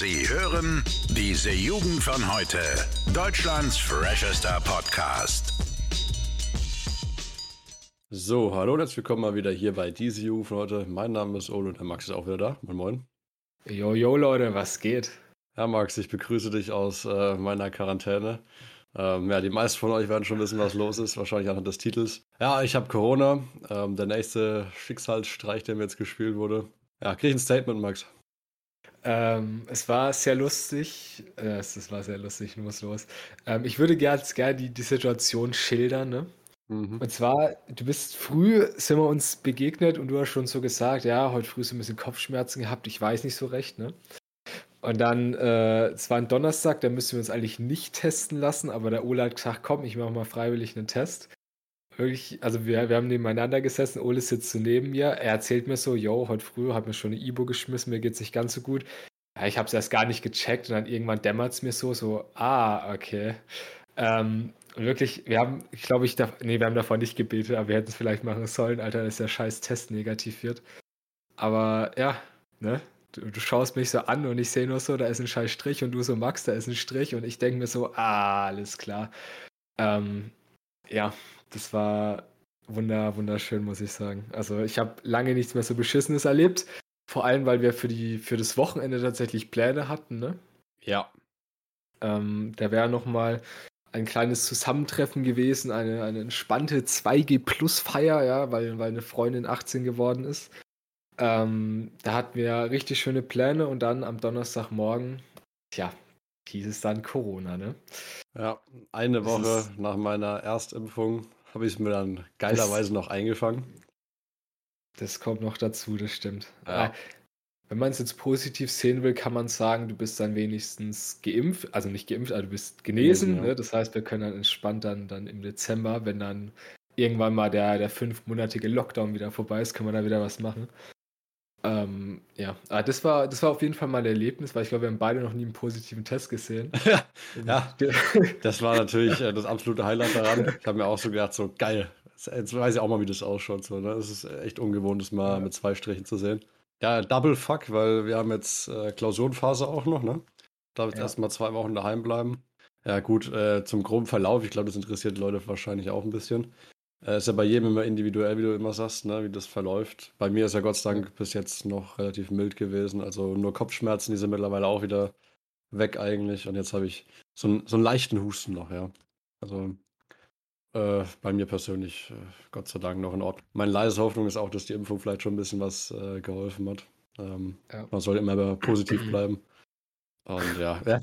Sie hören diese Jugend von heute. Deutschlands freshester Podcast. So, hallo und herzlich willkommen mal wieder hier bei diese Jugend von heute. Mein Name ist Ole und der Max ist auch wieder da. Moin, moin. Jo, jo, Leute, was geht? Ja, Max, ich begrüße dich aus äh, meiner Quarantäne. Ähm, ja, die meisten von euch werden schon wissen, was los ist, wahrscheinlich anhand des Titels. Ja, ich habe Corona. Ähm, der nächste Schicksalsstreich, der mir jetzt gespielt wurde. Ja, krieg ich ein Statement, Max. Ähm, es war sehr lustig. Äh, es, es war sehr lustig, ich muss los. Ähm, ich würde gerne gern die, die Situation schildern, ne? Mhm. Und zwar, du bist früh, sind wir uns begegnet und du hast schon so gesagt, ja, heute früh so ein bisschen Kopfschmerzen gehabt, ich weiß nicht so recht, ne? Und dann, äh, es war ein Donnerstag, da müssen wir uns eigentlich nicht testen lassen, aber der Ole hat gesagt, komm, ich mache mal freiwillig einen Test. Wirklich, also wir, wir haben nebeneinander gesessen, Ole sitzt so neben mir, er erzählt mir so, yo, heute früh hat mir schon eine Ibo geschmissen, mir geht's nicht ganz so gut. Ja, ich habe es erst gar nicht gecheckt und dann irgendwann dämmert es mir so, so, ah, okay. Ähm, wirklich, wir haben, ich glaube, ich darf, nee, wir haben davor nicht gebetet, aber wir hätten es vielleicht machen sollen, Alter, dass der scheiß Test negativ wird. Aber ja, ne, du, du, schaust mich so an und ich sehe nur so, da ist ein scheiß Strich und du so, Max, da ist ein Strich und ich denke mir so, ah, alles klar. Ähm, ja, das war wunder, wunderschön, muss ich sagen. Also ich habe lange nichts mehr so Beschissenes erlebt. Vor allem, weil wir für, die, für das Wochenende tatsächlich Pläne hatten, ne? Ja. Ähm, da wäre nochmal ein kleines Zusammentreffen gewesen, eine, eine entspannte 2G-Plus-Feier, ja, weil, weil eine Freundin 18 geworden ist. Ähm, da hatten wir richtig schöne Pläne und dann am Donnerstagmorgen, tja, hieß es dann Corona, ne? Ja, eine Woche nach meiner Erstimpfung habe ich es mir dann geilerweise noch eingefangen. Das kommt noch dazu, das stimmt. Ja. Äh, wenn man es jetzt positiv sehen will, kann man sagen, du bist dann wenigstens geimpft, also nicht geimpft, aber du bist genesen. Ja. Ne? Das heißt, wir können dann entspannt dann, dann im Dezember, wenn dann irgendwann mal der, der fünfmonatige Lockdown wieder vorbei ist, können wir da wieder was machen. Ähm, ja, aber das war, das war auf jeden Fall mal ein Erlebnis, weil ich glaube, wir haben beide noch nie einen positiven Test gesehen. ja, das war natürlich äh, das absolute Highlight daran. Ich habe mir auch so gedacht, so geil. Jetzt weiß ich auch mal, wie das ausschaut. So, ne? Das ist echt ungewohnt, das mal ja. mit zwei Strichen zu sehen. Ja, Double Fuck, weil wir haben jetzt äh, Klausurenphase auch noch, ne? Da wird ja. erstmal zwei Wochen daheim bleiben. Ja, gut, äh, zum groben Verlauf, ich glaube, das interessiert Leute wahrscheinlich auch ein bisschen. Äh, ist ja bei jedem immer individuell, wie du immer sagst, ne, wie das verläuft. Bei mir ist ja Gott sei Dank bis jetzt noch relativ mild gewesen. Also nur Kopfschmerzen, die sind mittlerweile auch wieder weg eigentlich. Und jetzt habe ich so, so einen leichten Husten noch, ja. Also äh, bei mir persönlich, äh, Gott sei Dank, noch in Ordnung. Meine leise Hoffnung ist auch, dass die Impfung vielleicht schon ein bisschen was äh, geholfen hat. Ähm, ja. Man soll immer positiv bleiben. Und ja, ja,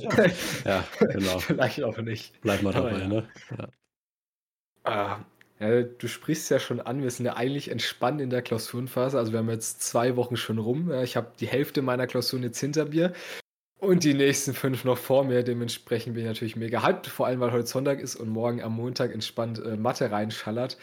ja genau. Vielleicht auch nicht. Bleib mal dabei, ne? Ja. Ah, ja, du sprichst ja schon an, wir sind ja eigentlich entspannt in der Klausurenphase. Also wir haben jetzt zwei Wochen schon rum. Ich habe die Hälfte meiner Klausuren jetzt hinter mir und die nächsten fünf noch vor mir. Dementsprechend bin ich natürlich mega hyped, vor allem weil heute Sonntag ist und morgen am Montag entspannt äh, Mathe reinschallert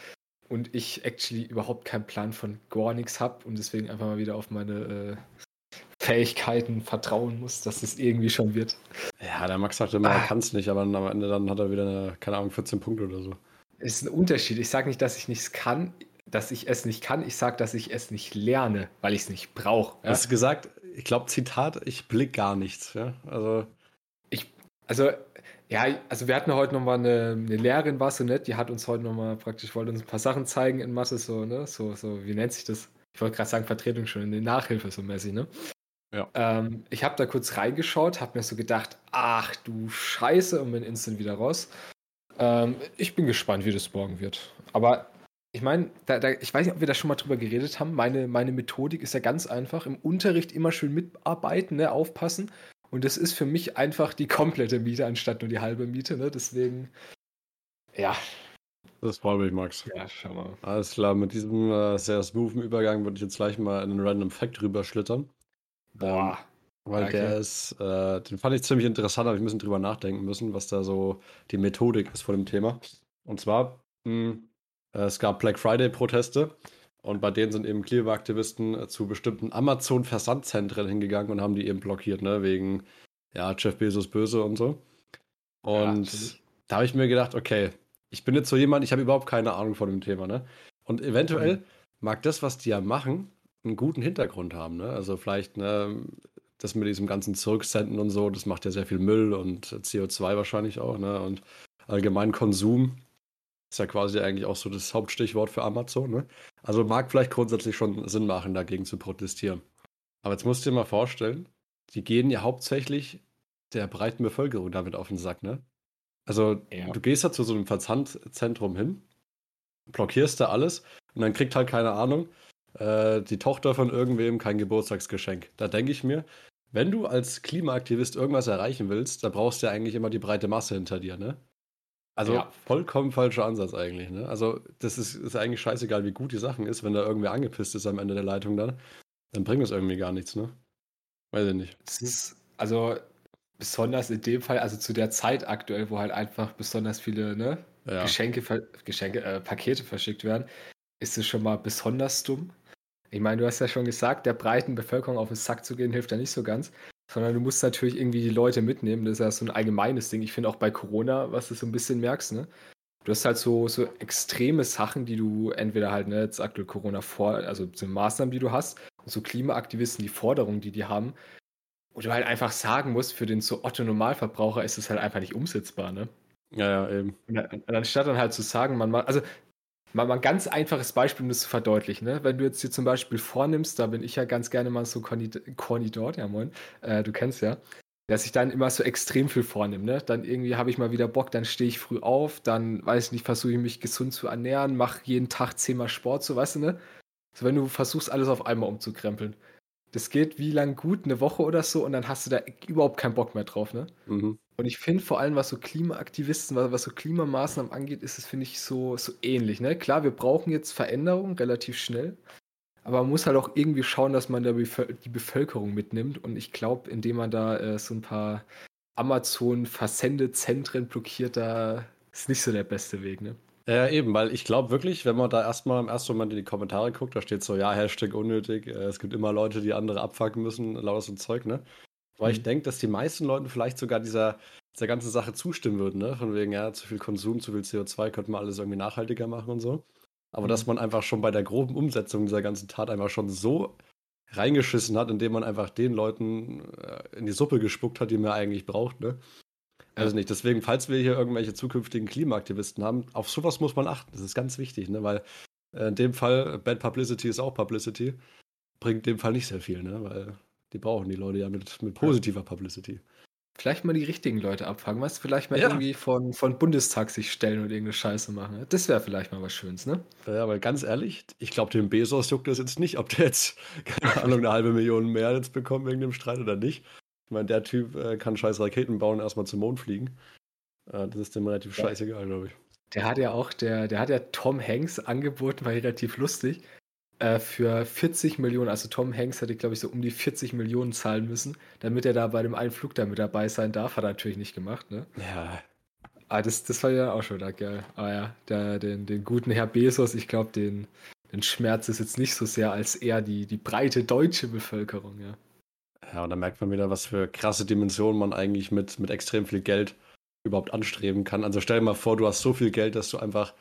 und ich actually überhaupt keinen Plan von gar nichts habe und deswegen einfach mal wieder auf meine äh, Fähigkeiten vertrauen muss, dass es irgendwie schon wird. Ja, der Max sagte immer, ah. er kann es nicht, aber am Ende dann hat er wieder, eine, keine Ahnung, 14 Punkte oder so ist ein Unterschied. Ich sage nicht, dass ich nichts kann, dass ich es nicht kann. Ich sage, dass ich es nicht lerne, weil ich es nicht brauche. Ja? Hast du gesagt, ich glaube, Zitat, ich blick gar nichts. Ja? Also. Ich, also, ja, also wir hatten heute nochmal eine, eine Lehrerin, war so nett, die hat uns heute nochmal praktisch, wollte uns ein paar Sachen zeigen in Mathe, so, ne, so, so, wie nennt sich das? Ich wollte gerade sagen, Vertretung schon, in die Nachhilfe so mäßig, ne? Ja. Ähm, ich habe da kurz reingeschaut, habe mir so gedacht, ach du Scheiße, und bin instant wieder raus. Ähm, ich bin gespannt, wie das morgen wird. Aber ich meine, ich weiß nicht, ob wir da schon mal drüber geredet haben. Meine, meine Methodik ist ja ganz einfach. Im Unterricht immer schön mitarbeiten, ne, aufpassen. Und das ist für mich einfach die komplette Miete anstatt nur die halbe Miete. Ne? Deswegen, ja. Das freut mich, Max. Ja, schau mal. Alles klar, mit diesem äh, sehr smoothen Übergang würde ich jetzt gleich mal in einen Random Fact rüber schlittern. Boah. Ähm, weil okay. der ist, äh, den fand ich ziemlich interessant, aber ich bisschen drüber nachdenken müssen, was da so die Methodik ist von dem Thema. Und zwar, mh, hm, äh, es gab Black Friday-Proteste und bei denen sind eben Clearview-Aktivisten äh, zu bestimmten Amazon-Versandzentren hingegangen und haben die eben blockiert, ne, wegen, ja, Jeff Bezos böse und so. Und ja, da habe ich mir gedacht, okay, ich bin jetzt so jemand, ich habe überhaupt keine Ahnung von dem Thema, ne? Und eventuell mhm. mag das, was die ja machen, einen guten Hintergrund haben, ne? Also vielleicht, ne, das mit diesem ganzen Zurücksenden und so, das macht ja sehr viel Müll und CO2 wahrscheinlich auch, ne? Und allgemein Konsum ist ja quasi eigentlich auch so das Hauptstichwort für Amazon, ne? Also mag vielleicht grundsätzlich schon Sinn machen, dagegen zu protestieren. Aber jetzt musst du dir mal vorstellen, die gehen ja hauptsächlich der breiten Bevölkerung damit auf den Sack, ne? Also, ja. du gehst da zu so einem Versandzentrum hin, blockierst da alles und dann kriegt halt keine Ahnung, äh, die Tochter von irgendwem kein Geburtstagsgeschenk. Da denke ich mir, wenn du als Klimaaktivist irgendwas erreichen willst, dann brauchst du ja eigentlich immer die breite Masse hinter dir, ne? Also ja. vollkommen falscher Ansatz eigentlich, ne? Also, das ist, ist eigentlich scheißegal, wie gut die Sachen ist, wenn da irgendwer angepisst ist am Ende der Leitung dann, dann bringt das irgendwie gar nichts, ne? Weiß ich nicht. Das ist, also besonders in dem Fall, also zu der Zeit aktuell, wo halt einfach besonders viele ne, ja. Geschenke, Geschenke äh, Pakete verschickt werden, ist es schon mal besonders dumm. Ich meine, du hast ja schon gesagt, der breiten Bevölkerung auf den Sack zu gehen, hilft ja nicht so ganz. Sondern du musst natürlich irgendwie die Leute mitnehmen. Das ist ja so ein allgemeines Ding. Ich finde auch bei Corona, was du so ein bisschen merkst, ne? Du hast halt so, so extreme Sachen, die du entweder halt, ne, jetzt aktuell Corona vor, also so Maßnahmen, die du hast, und so Klimaaktivisten, die Forderungen, die die haben, wo du halt einfach sagen musst, für den so Otto-Normalverbraucher ist es halt einfach nicht umsetzbar, ne? Ja, ja, eben. Und, anstatt dann halt zu sagen, man macht, also mal, ein ganz einfaches Beispiel, um das zu verdeutlichen, ne? Wenn du jetzt hier zum Beispiel vornimmst, da bin ich ja ganz gerne mal so Corny dort, ja moin, äh, du kennst ja, dass ich dann immer so extrem viel vornehme, ne? Dann irgendwie habe ich mal wieder Bock, dann stehe ich früh auf, dann, weiß ich nicht, versuche ich mich gesund zu ernähren, mache jeden Tag zehnmal Sport, so weißt du, ne? So wenn du versuchst, alles auf einmal umzukrempeln. Das geht wie lang gut, eine Woche oder so, und dann hast du da überhaupt keinen Bock mehr drauf, ne? Mhm. Und ich finde vor allem, was so Klimaaktivisten, was, was so Klimamaßnahmen angeht, ist es, finde ich, so, so ähnlich, ne? Klar, wir brauchen jetzt Veränderungen relativ schnell, aber man muss halt auch irgendwie schauen, dass man da die Bevölkerung mitnimmt. Und ich glaube, indem man da äh, so ein paar Amazon-Versendezentren blockiert, da ist nicht so der beste Weg, ne? Ja, eben, weil ich glaube wirklich, wenn man da erstmal im ersten Moment in die Kommentare guckt, da steht so, ja, Hashtag unnötig, äh, es gibt immer Leute, die andere abfacken müssen, lauter so ein Zeug, ne? Weil mhm. ich denke, dass die meisten Leute vielleicht sogar dieser, dieser ganzen Sache zustimmen würden, ne? Von wegen, ja, zu viel Konsum, zu viel CO2, könnte man alles irgendwie nachhaltiger machen und so. Aber mhm. dass man einfach schon bei der groben Umsetzung dieser ganzen Tat einfach schon so reingeschissen hat, indem man einfach den Leuten äh, in die Suppe gespuckt hat, die man eigentlich braucht, ne? Also nicht. Deswegen, falls wir hier irgendwelche zukünftigen Klimaaktivisten haben, auf sowas muss man achten. Das ist ganz wichtig, ne? Weil äh, in dem Fall, Bad Publicity ist auch Publicity, bringt in dem Fall nicht sehr viel, ne? Weil die brauchen die Leute ja mit, mit positiver Publicity. Vielleicht mal die richtigen Leute abfangen, was? Vielleicht mal ja. irgendwie von, von Bundestag sich stellen und irgendeine Scheiße machen. Das wäre vielleicht mal was Schönes, ne? Ja, aber ganz ehrlich, ich glaube, dem Bezos juckt das jetzt nicht, ob der jetzt, keine Ahnung, eine halbe Million mehr jetzt bekommt wegen dem Streit oder nicht. Ich meine, der Typ äh, kann scheiß Raketen bauen und erstmal zum Mond fliegen. Äh, das ist dem relativ ja. scheißegal, glaube ich. Der hat ja auch, der, der hat ja Tom Hanks angeboten, war relativ lustig, äh, für 40 Millionen, also Tom Hanks hätte, glaube ich, so um die 40 Millionen zahlen müssen, damit er da bei dem einen Flug da mit dabei sein darf. Hat er natürlich nicht gemacht, ne? Ja. Ah, das, das war ja auch schon da geil. Aber ah ja, der, den, den guten Herr Bezos, ich glaube, den, den Schmerz ist jetzt nicht so sehr als eher die, die breite deutsche Bevölkerung, ja. Ja, und da merkt man wieder, was für krasse Dimensionen man eigentlich mit, mit extrem viel Geld überhaupt anstreben kann. Also stell dir mal vor, du hast so viel Geld, dass du einfach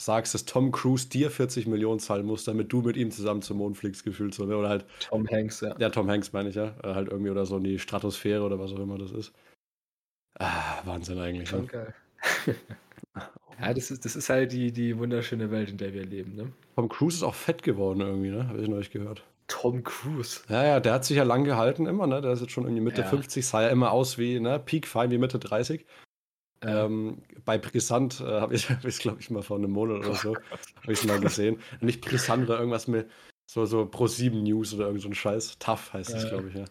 sagst, dass Tom Cruise dir 40 Millionen zahlen muss, damit du mit ihm zusammen zum Mond fliegst, gefühlt so, ne? Oder halt. Tom Hanks, ja. Ja, Tom Hanks meine ich ja. Äh, halt irgendwie oder so in die Stratosphäre oder was auch immer das ist. Ah, Wahnsinn eigentlich. Schon ne? geil. ja, das ist, das ist halt die, die wunderschöne Welt, in der wir leben, ne? Tom Cruise ist auch fett geworden irgendwie, ne? Habe ich neulich gehört. Tom Cruise. Ja, ja, der hat sich ja lang gehalten immer, ne? Der ist jetzt schon irgendwie Mitte ja. 50, sah ja immer aus wie, ne? Peak Fine wie Mitte 30. Ähm, bei Brisant äh, habe ich es, glaube ich, mal vor einem Monat oder so, habe ich es mal gesehen. Nicht Brisant oder irgendwas mit so, so Pro7 News oder irgend so ein Scheiß. Tough heißt es, glaube ich, ja.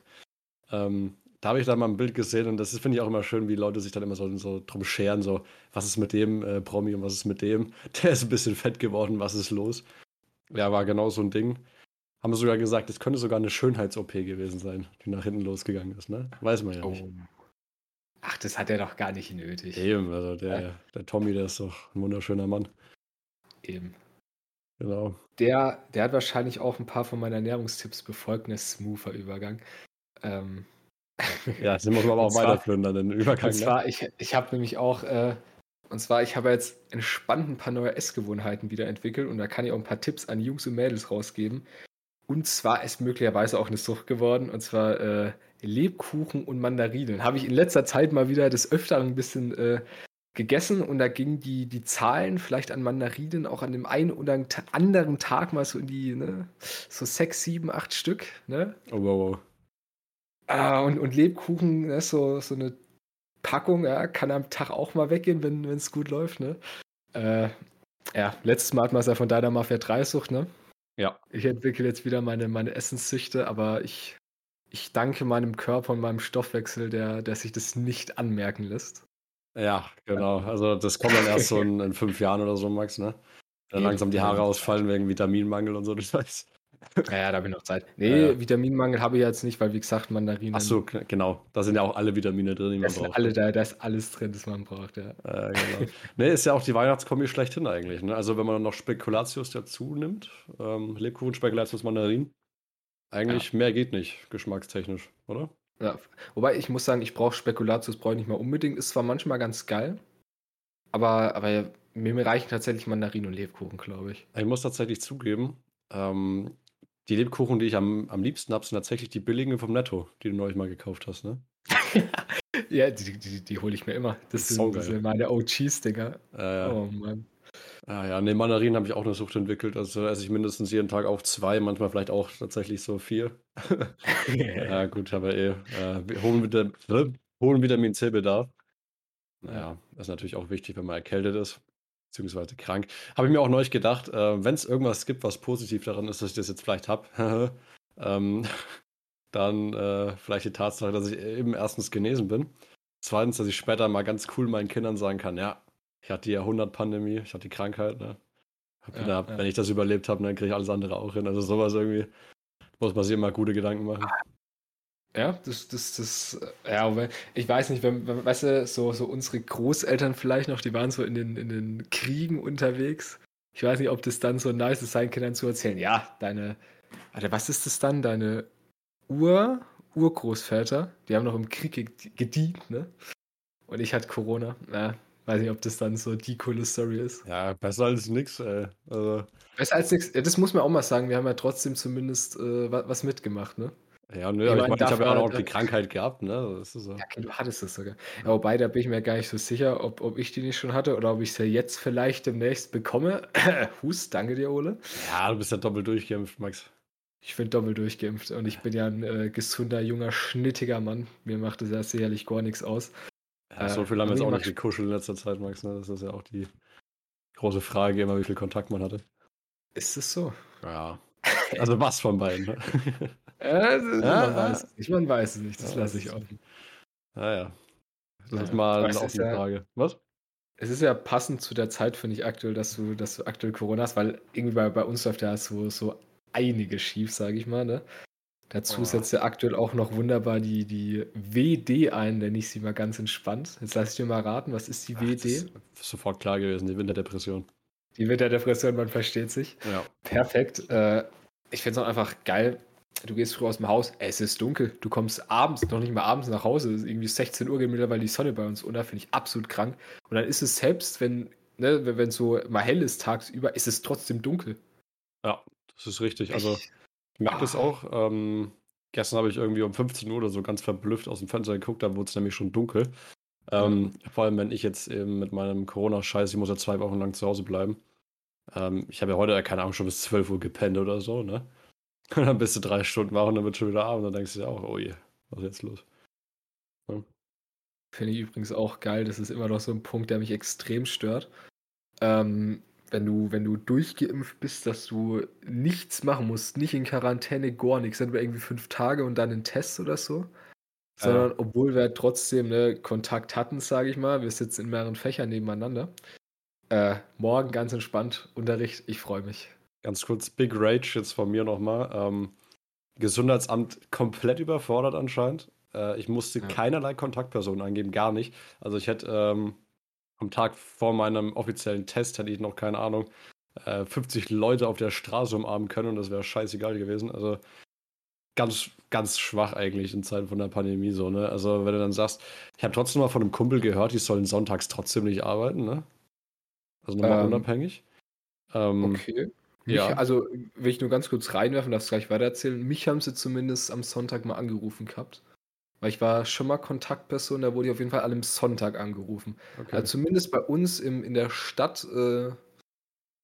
Ähm, da habe ich dann mal ein Bild gesehen und das finde ich auch immer schön, wie Leute sich dann immer so, so drum scheren, so, was ist mit dem äh, Promi und was ist mit dem? Der ist ein bisschen fett geworden, was ist los? Ja, war genau so ein Ding. Haben wir sogar gesagt, es könnte sogar eine Schönheits-OP gewesen sein, die nach hinten losgegangen ist, ne? Weiß man ja nicht. Oh. Ach, das hat er doch gar nicht nötig. Eben, also der, ja. der Tommy, der ist doch ein wunderschöner Mann. Eben. Genau. Der, der hat wahrscheinlich auch ein paar von meinen Ernährungstipps befolgt, ein smoother Übergang. Ähm. Ja, den muss man aber auch weiterführen, dann den Übergang. Und ne? zwar, ne? ich, ich habe nämlich auch, äh, und zwar, ich habe jetzt entspannt ein paar neue Essgewohnheiten wieder entwickelt und da kann ich auch ein paar Tipps an Jungs und Mädels rausgeben, Und zwar ist möglicherweise auch eine Sucht geworden, und zwar äh, Lebkuchen und Mandarinen. Habe ich in letzter Zeit mal wieder des Öfteren ein bisschen äh, gegessen und da gingen die, die Zahlen vielleicht an Mandarinen auch an dem einen oder anderen Tag mal so in die, ne, so sechs, sieben, acht Stück, ne? Oh, wow, wow. Ah, und, und Lebkuchen, ne, so, so eine Packung, ja, kann am Tag auch mal weggehen, wenn es gut läuft, ne? Äh, ja, letztes Mal hat man es ja von deiner Mafia 3 Sucht, ne? Ja. Ich entwickle jetzt wieder meine, meine Essenssüchte, aber ich, ich danke meinem Körper und meinem Stoffwechsel, der, der sich das nicht anmerken lässt. Ja, genau. Also das kommt dann erst so in, in fünf Jahren oder so, Max, ne? Dann langsam die Haare ausfallen wegen Vitaminmangel und so, das heißt. Ja, da habe ich noch Zeit. Nee, ja. Vitaminmangel habe ich jetzt nicht, weil wie gesagt, Mandarinen. Ach so, genau. Da sind ja auch alle Vitamine drin, die man braucht. Alle, da, da ist alles drin, das man braucht, ja. Äh, genau. nee, ist ja auch die Weihnachtskombi schlechthin eigentlich. Ne? Also wenn man noch Spekulatius dazu nimmt, ähm, Lebkuchen, Spekulatius, Mandarin, eigentlich ja. mehr geht nicht, geschmackstechnisch, oder? Ja. Wobei ich muss sagen, ich brauche Spekulatius, brauche ich nicht mal unbedingt. Ist zwar manchmal ganz geil, aber, aber mir reichen tatsächlich Mandarin und Lebkuchen, glaube ich. Ich muss tatsächlich zugeben, ähm, die Lebkuchen, die ich am, am liebsten habe, sind tatsächlich die billigen vom Netto, die du neulich mal gekauft hast, ne? ja, die, die, die hole ich mir immer. Das, das sind, das sind meine OGs-Dinger. Äh, oh Mann. Ah ja, ne, Mandarinen habe ich auch eine Sucht entwickelt. Also esse ich mindestens jeden Tag auch zwei, manchmal vielleicht auch tatsächlich so vier. ja, gut, aber eh. Äh, hohen, Vitamin, hohen Vitamin C-Bedarf. Naja, ist natürlich auch wichtig, wenn man erkältet ist beziehungsweise krank. Habe ich mir auch neulich gedacht, äh, wenn es irgendwas gibt, was positiv daran ist, dass ich das jetzt vielleicht habe, ähm, dann äh, vielleicht die Tatsache, dass ich eben erstens genesen bin. Zweitens, dass ich später mal ganz cool meinen Kindern sagen kann, ja, ich hatte die Jahrhundertpandemie, ich hatte die Krankheit, ne? Ja, da, ja. Wenn ich das überlebt habe, dann kriege ich alles andere auch hin. Also sowas irgendwie muss man sich immer gute Gedanken machen. Ja, das, das, das, ja, ich weiß nicht, wenn, wenn, weißt du, so, so unsere Großeltern vielleicht noch, die waren so in den, in den Kriegen unterwegs. Ich weiß nicht, ob das dann so nice ist, seinen Kindern zu erzählen. Ja, deine, Alter, was ist das dann? Deine Ur, Urgroßväter, die haben noch im Krieg gedient, ne? Und ich hatte Corona. Ja, weiß nicht, ob das dann so die coole Story ist. Ja, besser als nix, ey. Also. Besser als nix. Ja, das muss man auch mal sagen. Wir haben ja trotzdem zumindest äh, was mitgemacht, ne? Ja, nö, ich, ich, mein, ich habe ja auch noch die Krankheit gehabt, ne? So. Ja, okay, du hattest das sogar. Ja, wobei, da bin ich mir gar nicht so sicher, ob, ob ich die nicht schon hatte oder ob ich sie jetzt vielleicht demnächst bekomme. Hust, danke dir, Ole. Ja, du bist ja doppelt durchgeimpft, Max. Ich bin doppelt durchgeimpft und ich bin ja ein äh, gesunder, junger, schnittiger Mann. Mir macht das ja sicherlich gar nichts aus. Ja, so viel haben wir jetzt auch nicht gekuschelt in letzter Zeit, Max. Ne? Das ist ja auch die große Frage, immer wie viel Kontakt man hatte. Ist es so? Ja. Also was von beiden? Ne? Ja, man, weiß es nicht, man weiß es nicht, das ja, lasse ich offen. Naja. Das ist mal eine offene ja, Frage. Was? Es ist ja passend zu der Zeit, finde ich, aktuell, dass du, dass du aktuell Corona hast, weil irgendwie bei, bei uns läuft ja so, so einiges schief, sage ich mal. Ne? Dazu oh. setzt ja aktuell auch noch wunderbar die, die WD ein, nenne ich sie mal ganz entspannt. Jetzt lass ich dir mal raten, was ist die Ach, WD? Ist sofort klar gewesen, die Winterdepression. Die Winterdepression, man versteht sich. Ja. Perfekt. Äh, ich finde es auch einfach geil, du gehst früh aus dem Haus, es ist dunkel, du kommst abends, noch nicht mal abends nach Hause, es ist irgendwie 16 Uhr geht mittlerweile die Sonne bei uns unter, finde ich absolut krank. Und dann ist es selbst, wenn, ne, wenn es so mal hell ist tagsüber, ist es trotzdem dunkel. Ja, das ist richtig. Also ich merke das ah. auch. Ähm, gestern habe ich irgendwie um 15 Uhr oder so ganz verblüfft aus dem Fenster geguckt, da wurde es nämlich schon dunkel. Ähm, mhm. Vor allem, wenn ich jetzt eben mit meinem Corona-Scheiß, ich muss ja zwei Wochen lang zu Hause bleiben. Ähm, ich habe ja heute, keine Ahnung, schon bis 12 Uhr gepennt oder so, ne? Und dann bist du drei Stunden wach und dann wird schon wieder Abend. Dann denkst du dir auch, oh je, was ist jetzt los? Ja. Finde ich übrigens auch geil. Das ist immer noch so ein Punkt, der mich extrem stört. Ähm, wenn du, wenn du durchgeimpft bist, dass du nichts machen musst, nicht in Quarantäne, gar nichts, dann irgendwie fünf Tage und dann einen Test oder so. Sondern, ja. obwohl wir trotzdem ne, Kontakt hatten, sage ich mal, wir sitzen in mehreren Fächern nebeneinander. Äh, morgen ganz entspannt Unterricht, ich freue mich. Ganz kurz, Big Rage jetzt von mir nochmal. Ähm, Gesundheitsamt komplett überfordert anscheinend. Äh, ich musste ja. keinerlei Kontaktpersonen angeben, gar nicht. Also ich hätte ähm, am Tag vor meinem offiziellen Test, hätte ich noch keine Ahnung, äh, 50 Leute auf der Straße umarmen können und das wäre scheißegal gewesen. Also ganz, ganz schwach eigentlich in Zeiten von der Pandemie so, ne? Also wenn du dann sagst, ich habe trotzdem mal von einem Kumpel gehört, die sollen sonntags trotzdem nicht arbeiten, ne? Also nochmal ähm, unabhängig. Ähm, okay. Mich, ja. Also, will ich nur ganz kurz reinwerfen, darfst du gleich weitererzählen. Mich haben sie zumindest am Sonntag mal angerufen gehabt. Weil ich war schon mal Kontaktperson, da wurde ich auf jeden Fall an einem Sonntag angerufen. Okay. Also zumindest bei uns im, in der Stadt äh,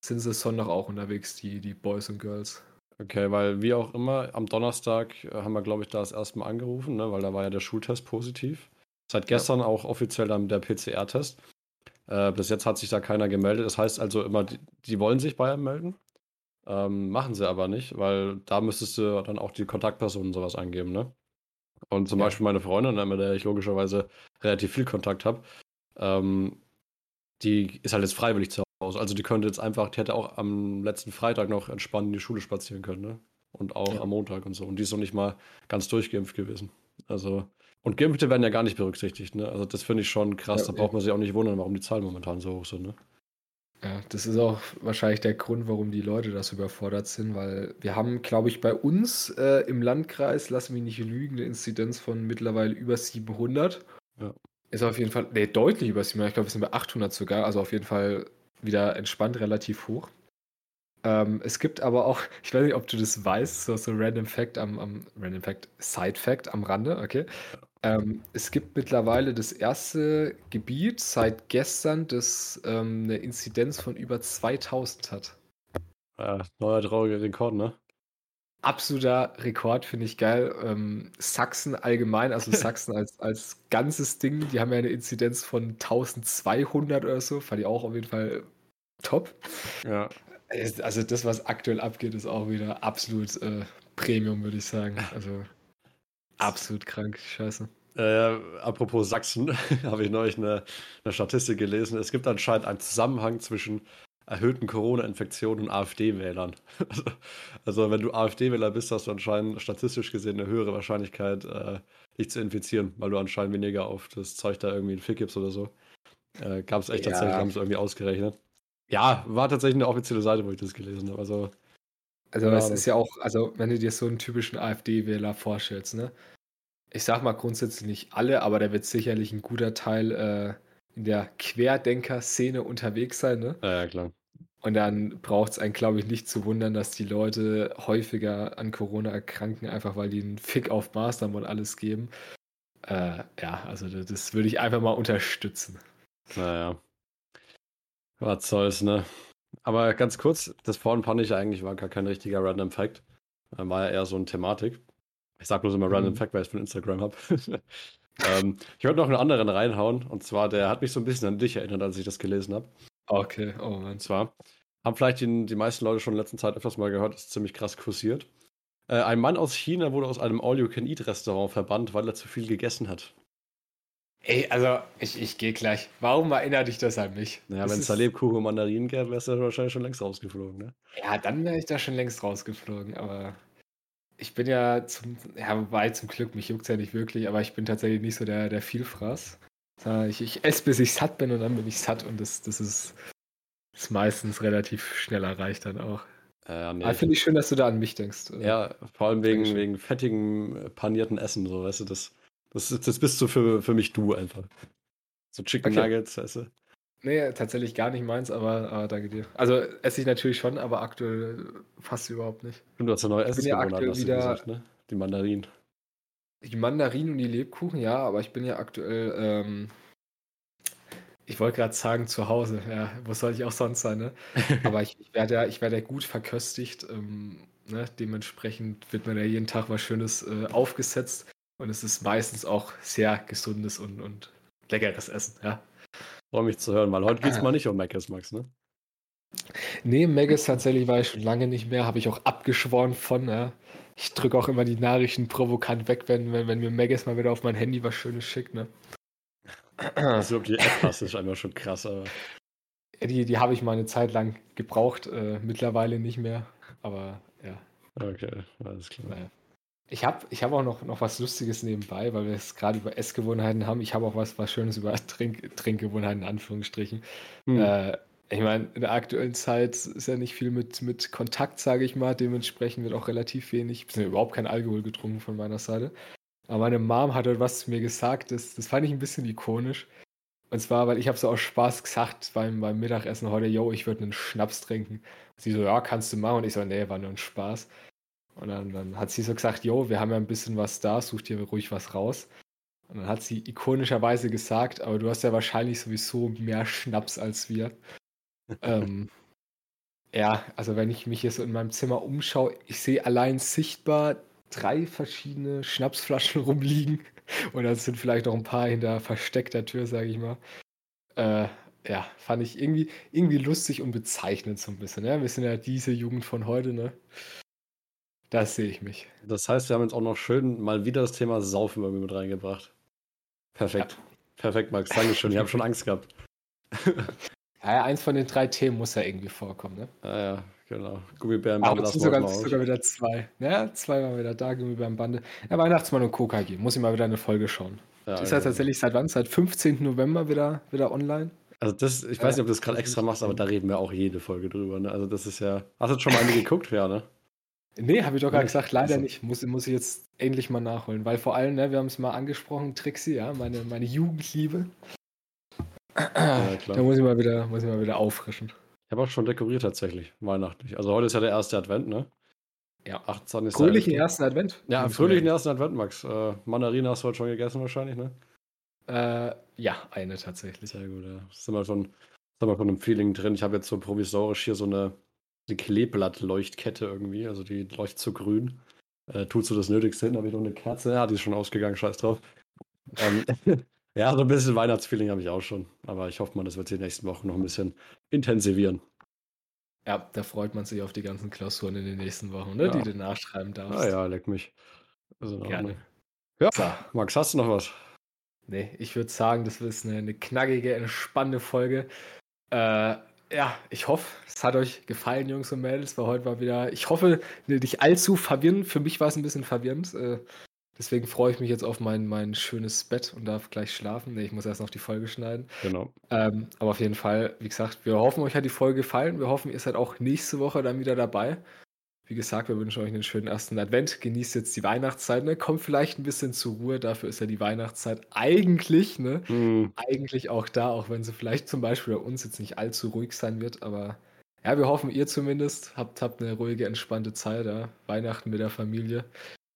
sind sie Sonntag auch unterwegs, die, die Boys und Girls. Okay, weil wie auch immer, am Donnerstag äh, haben wir, glaube ich, da das erste Mal angerufen, ne, weil da war ja der Schultest positiv. Seit gestern ja. auch offiziell dann der PCR-Test. Äh, bis jetzt hat sich da keiner gemeldet. Das heißt also immer, die, die wollen sich bei einem melden. Ähm, machen sie aber nicht, weil da müsstest du dann auch die Kontaktpersonen sowas eingeben, ne? Und zum ja. Beispiel meine Freundin, mit der ich logischerweise relativ viel Kontakt habe, ähm, die ist halt jetzt freiwillig zu Hause. Also die könnte jetzt einfach, die hätte auch am letzten Freitag noch entspannt in die Schule spazieren können, ne? Und auch ja. am Montag und so. Und die ist noch nicht mal ganz durchgeimpft gewesen. Also, und Geimpfte werden ja gar nicht berücksichtigt, ne? Also das finde ich schon krass. Ja, da braucht man sich auch nicht wundern, warum die Zahlen momentan so hoch sind, ne? Ja, das ist auch wahrscheinlich der Grund, warum die Leute das überfordert sind, weil wir haben, glaube ich, bei uns äh, im Landkreis, lass mich nicht lügen, eine Inzidenz von mittlerweile über 700. Ja. Ist auf jeden Fall, nee, deutlich über 700. Ich glaube, wir sind bei 800 sogar, also auf jeden Fall wieder entspannt relativ hoch. Ähm, es gibt aber auch, ich weiß nicht, ob du das weißt, so, so Random Fact am, am Random Fact, Side Fact am Rande, okay. Ähm, es gibt mittlerweile das erste Gebiet seit gestern, das ähm, eine Inzidenz von über 2000 hat. Ja, neuer trauriger Rekord, ne? Absoluter Rekord, finde ich geil. Ähm, Sachsen allgemein, also Sachsen als, als ganzes Ding, die haben ja eine Inzidenz von 1200 oder so, fand ich auch auf jeden Fall top. Ja. Also das, was aktuell abgeht, ist auch wieder absolut äh, Premium, würde ich sagen. Also Absolut krank, scheiße. Äh, apropos Sachsen, habe ich neulich eine, eine, Statistik gelesen. Es gibt anscheinend einen Zusammenhang zwischen erhöhten Corona-Infektionen und AfD-Wählern. Also, also, wenn du AfD-Wähler bist, hast du anscheinend statistisch gesehen eine höhere Wahrscheinlichkeit, äh, dich zu infizieren, weil du anscheinend weniger auf das Zeug da irgendwie einen Fick gibst oder so. Äh, Gab es echt ja. tatsächlich, haben sie irgendwie ausgerechnet. Ja, war tatsächlich eine offizielle Seite, wo ich das gelesen habe. Also also ja, es ist ja auch, also wenn du dir so einen typischen AfD-Wähler vorstellst, ne? Ich sag mal grundsätzlich nicht alle, aber da wird sicherlich ein guter Teil äh, in der Querdenker-Szene unterwegs sein, ne? Ja, ja klar. Und dann braucht es einen, glaube ich, nicht zu wundern, dass die Leute häufiger an Corona erkranken, einfach weil die einen Fick auf Maßnahmen und alles geben. Äh, ja, also das, das würde ich einfach mal unterstützen. Naja. Was soll's, ne? Aber ganz kurz, das vorhin fand ich eigentlich war gar kein richtiger Random Fact. War ja eher so eine Thematik. Ich sag bloß immer Random mhm. Fact, weil ich es von Instagram habe. ähm, ich wollte noch einen anderen reinhauen. Und zwar, der hat mich so ein bisschen an dich erinnert, als ich das gelesen habe. Okay, oh Mann. Und zwar haben vielleicht die, die meisten Leute schon in letzter Zeit öfters mal gehört, ist ziemlich krass kursiert. Äh, ein Mann aus China wurde aus einem All-You-Can-Eat-Restaurant verbannt, weil er zu viel gegessen hat. Ey, also ich, ich gehe gleich. Warum erinnert dich das an mich? Naja, wenn es da Lebkuchen und Mandarinen gäbe, wärst du wahrscheinlich schon längst rausgeflogen, ne? Ja, dann wäre ich da schon längst rausgeflogen, aber ich bin ja zum, ja, weit zum Glück, mich juckt ja nicht wirklich, aber ich bin tatsächlich nicht so der, der Vielfraß. Ich, ich esse, bis ich satt bin und dann bin ich satt und das, das ist, ist meistens relativ schnell erreicht dann auch. Äh, nee. finde ich schön, dass du da an mich denkst. Ja, vor allem wegen, wegen fettigem, panierten Essen, so, weißt du, das das, das bist du für, für mich du einfach. So Chicken okay. Nuggets, weißt du? Nee, tatsächlich gar nicht meins, aber, aber danke dir. Also esse ich natürlich schon, aber aktuell fast überhaupt nicht. Und du hast ja neue Essensgewohnheiten, ja hast wieder, gesagt, ne? Die Mandarinen. Die Mandarinen und die Lebkuchen, ja, aber ich bin ja aktuell, ähm, ich wollte gerade sagen, zu Hause. Ja, wo soll ich auch sonst sein, ne? aber ich, ich werde ja, ich werde ja gut verköstigt. Ähm, ne? Dementsprechend wird mir ja jeden Tag was Schönes äh, aufgesetzt. Und es ist meistens auch sehr gesundes und, und leckeres Essen, ja. Freue mich zu hören, weil heute geht es mal nicht um Maggis, Max, ne? Nee, Maggis tatsächlich war ich schon lange nicht mehr, habe ich auch abgeschworen von, ja. Ich drücke auch immer die Nachrichten provokant weg, wenn, wenn, wenn mir Maggis mal wieder auf mein Handy was Schönes schickt, ne? Also, ob die App hast, ist einfach schon krass, aber. Die, die habe ich mal eine Zeit lang gebraucht, äh, mittlerweile nicht mehr, aber ja. Okay, alles klar. Naja. Ich habe ich hab auch noch, noch was Lustiges nebenbei, weil wir es gerade über Essgewohnheiten haben. Ich habe auch was, was Schönes über Trink, Trinkgewohnheiten, in Anführungsstrichen. Hm. Äh, ich meine, in der aktuellen Zeit ist ja nicht viel mit, mit Kontakt, sage ich mal. Dementsprechend wird auch relativ wenig, ich überhaupt kein Alkohol getrunken von meiner Seite. Aber meine Mom hat halt was zu mir gesagt, das, das fand ich ein bisschen ikonisch. Und zwar, weil ich habe so aus Spaß gesagt beim, beim Mittagessen heute, yo, ich würde einen Schnaps trinken. Und sie so, ja, kannst du machen. Und ich so, nee, war nur ein Spaß. Und dann, dann hat sie so gesagt, yo, wir haben ja ein bisschen was da, such dir ruhig was raus. Und dann hat sie ikonischerweise gesagt, aber du hast ja wahrscheinlich sowieso mehr Schnaps als wir. ähm, ja, also wenn ich mich hier so in meinem Zimmer umschaue, ich sehe allein sichtbar drei verschiedene Schnapsflaschen rumliegen. Und dann sind vielleicht noch ein paar hinter versteckter Tür, sage ich mal. Äh, ja, fand ich irgendwie, irgendwie lustig und bezeichnend so ein bisschen. Ja? Wir sind ja diese Jugend von heute, ne? Das sehe ich mich. Das heißt, wir haben jetzt auch noch schön mal wieder das Thema Saufen irgendwie mit reingebracht. Perfekt. Ja. Perfekt, Max. Dankeschön. Ich habe schon Angst gehabt. Ja, eins von den drei Themen muss ja irgendwie vorkommen, ne? Ja, ja, genau. Gummibären Aber das sogar, sogar wieder zwei. Ja, zwei waren wieder da, Gummibärenbande. Ja, Weihnachtsmann und KKG. Muss ich mal wieder eine Folge schauen. Ja, ist ja genau. tatsächlich seit wann? Seit 15. November wieder, wieder online? Also das, ich weiß nicht, ob du das gerade extra machst, aber da reden wir auch jede Folge drüber. Ne? Also das ist ja. Hast du schon mal eine geguckt, ja, ne? Nee, habe ich doch gerade gesagt, leider also. nicht. Muss, muss ich jetzt endlich mal nachholen. Weil vor allem, ne, wir haben es mal angesprochen, Trixie, ja, meine, meine Jugendliebe. Ja, da muss ich mal wieder, muss ich mal wieder auffrischen. Ich habe auch schon dekoriert tatsächlich, weihnachtlich. Also heute ist ja der erste Advent, ne? Ja. 18 ist Fröhlichen der ersten Advent. Ja, fröhlichen ersten Advent, Max. Äh, Mandarine hast du heute schon gegessen wahrscheinlich, ne? Äh, ja, eine tatsächlich. Sehr gut, ja. Das ist immer schon, ist immer von einem Feeling drin. Ich habe jetzt so provisorisch hier so eine, eine Kleeblattleuchtkette irgendwie, also die leuchtet so grün. Äh, tut so das Nötigste hin, habe ich noch eine Kerze. Ja, die ist schon ausgegangen, scheiß drauf. ähm, Ja, so ein bisschen Weihnachtsfeeling habe ich auch schon. Aber ich hoffe mal, das wird sich in den nächsten Wochen noch ein bisschen intensivieren. Ja, da freut man sich auf die ganzen Klausuren in den nächsten Wochen, ne? Ja. die du nachschreiben darfst. Ah ja, leck mich. Also Gerne. Ja, so. Max, hast du noch was? Nee, ich würde sagen, das ist eine, eine knackige, eine spannende Folge. Äh, ja, ich hoffe, es hat euch gefallen, Jungs und Mädels, weil heute war wieder, ich hoffe, nicht allzu verwirrend. Für mich war es ein bisschen verwirrend. Äh, Deswegen freue ich mich jetzt auf mein, mein schönes Bett und darf gleich schlafen. Nee, ich muss erst noch die Folge schneiden. Genau. Ähm, aber auf jeden Fall, wie gesagt, wir hoffen, euch hat die Folge gefallen. Wir hoffen, ihr seid auch nächste Woche dann wieder dabei. Wie gesagt, wir wünschen euch einen schönen ersten Advent. Genießt jetzt die Weihnachtszeit. Ne? Kommt vielleicht ein bisschen zur Ruhe. Dafür ist ja die Weihnachtszeit eigentlich, ne? Mm. Eigentlich auch da, auch wenn sie vielleicht zum Beispiel bei uns jetzt nicht allzu ruhig sein wird. Aber ja, wir hoffen, ihr zumindest habt, habt eine ruhige, entspannte Zeit. Ja? Weihnachten mit der Familie.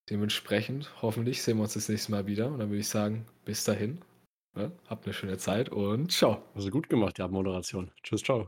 Dementsprechend, hoffentlich sehen wir uns das nächste Mal wieder. Und dann würde ich sagen, bis dahin. Ne? Habt eine schöne Zeit und ciao. Also gut gemacht, die Abmoderation. Tschüss, ciao.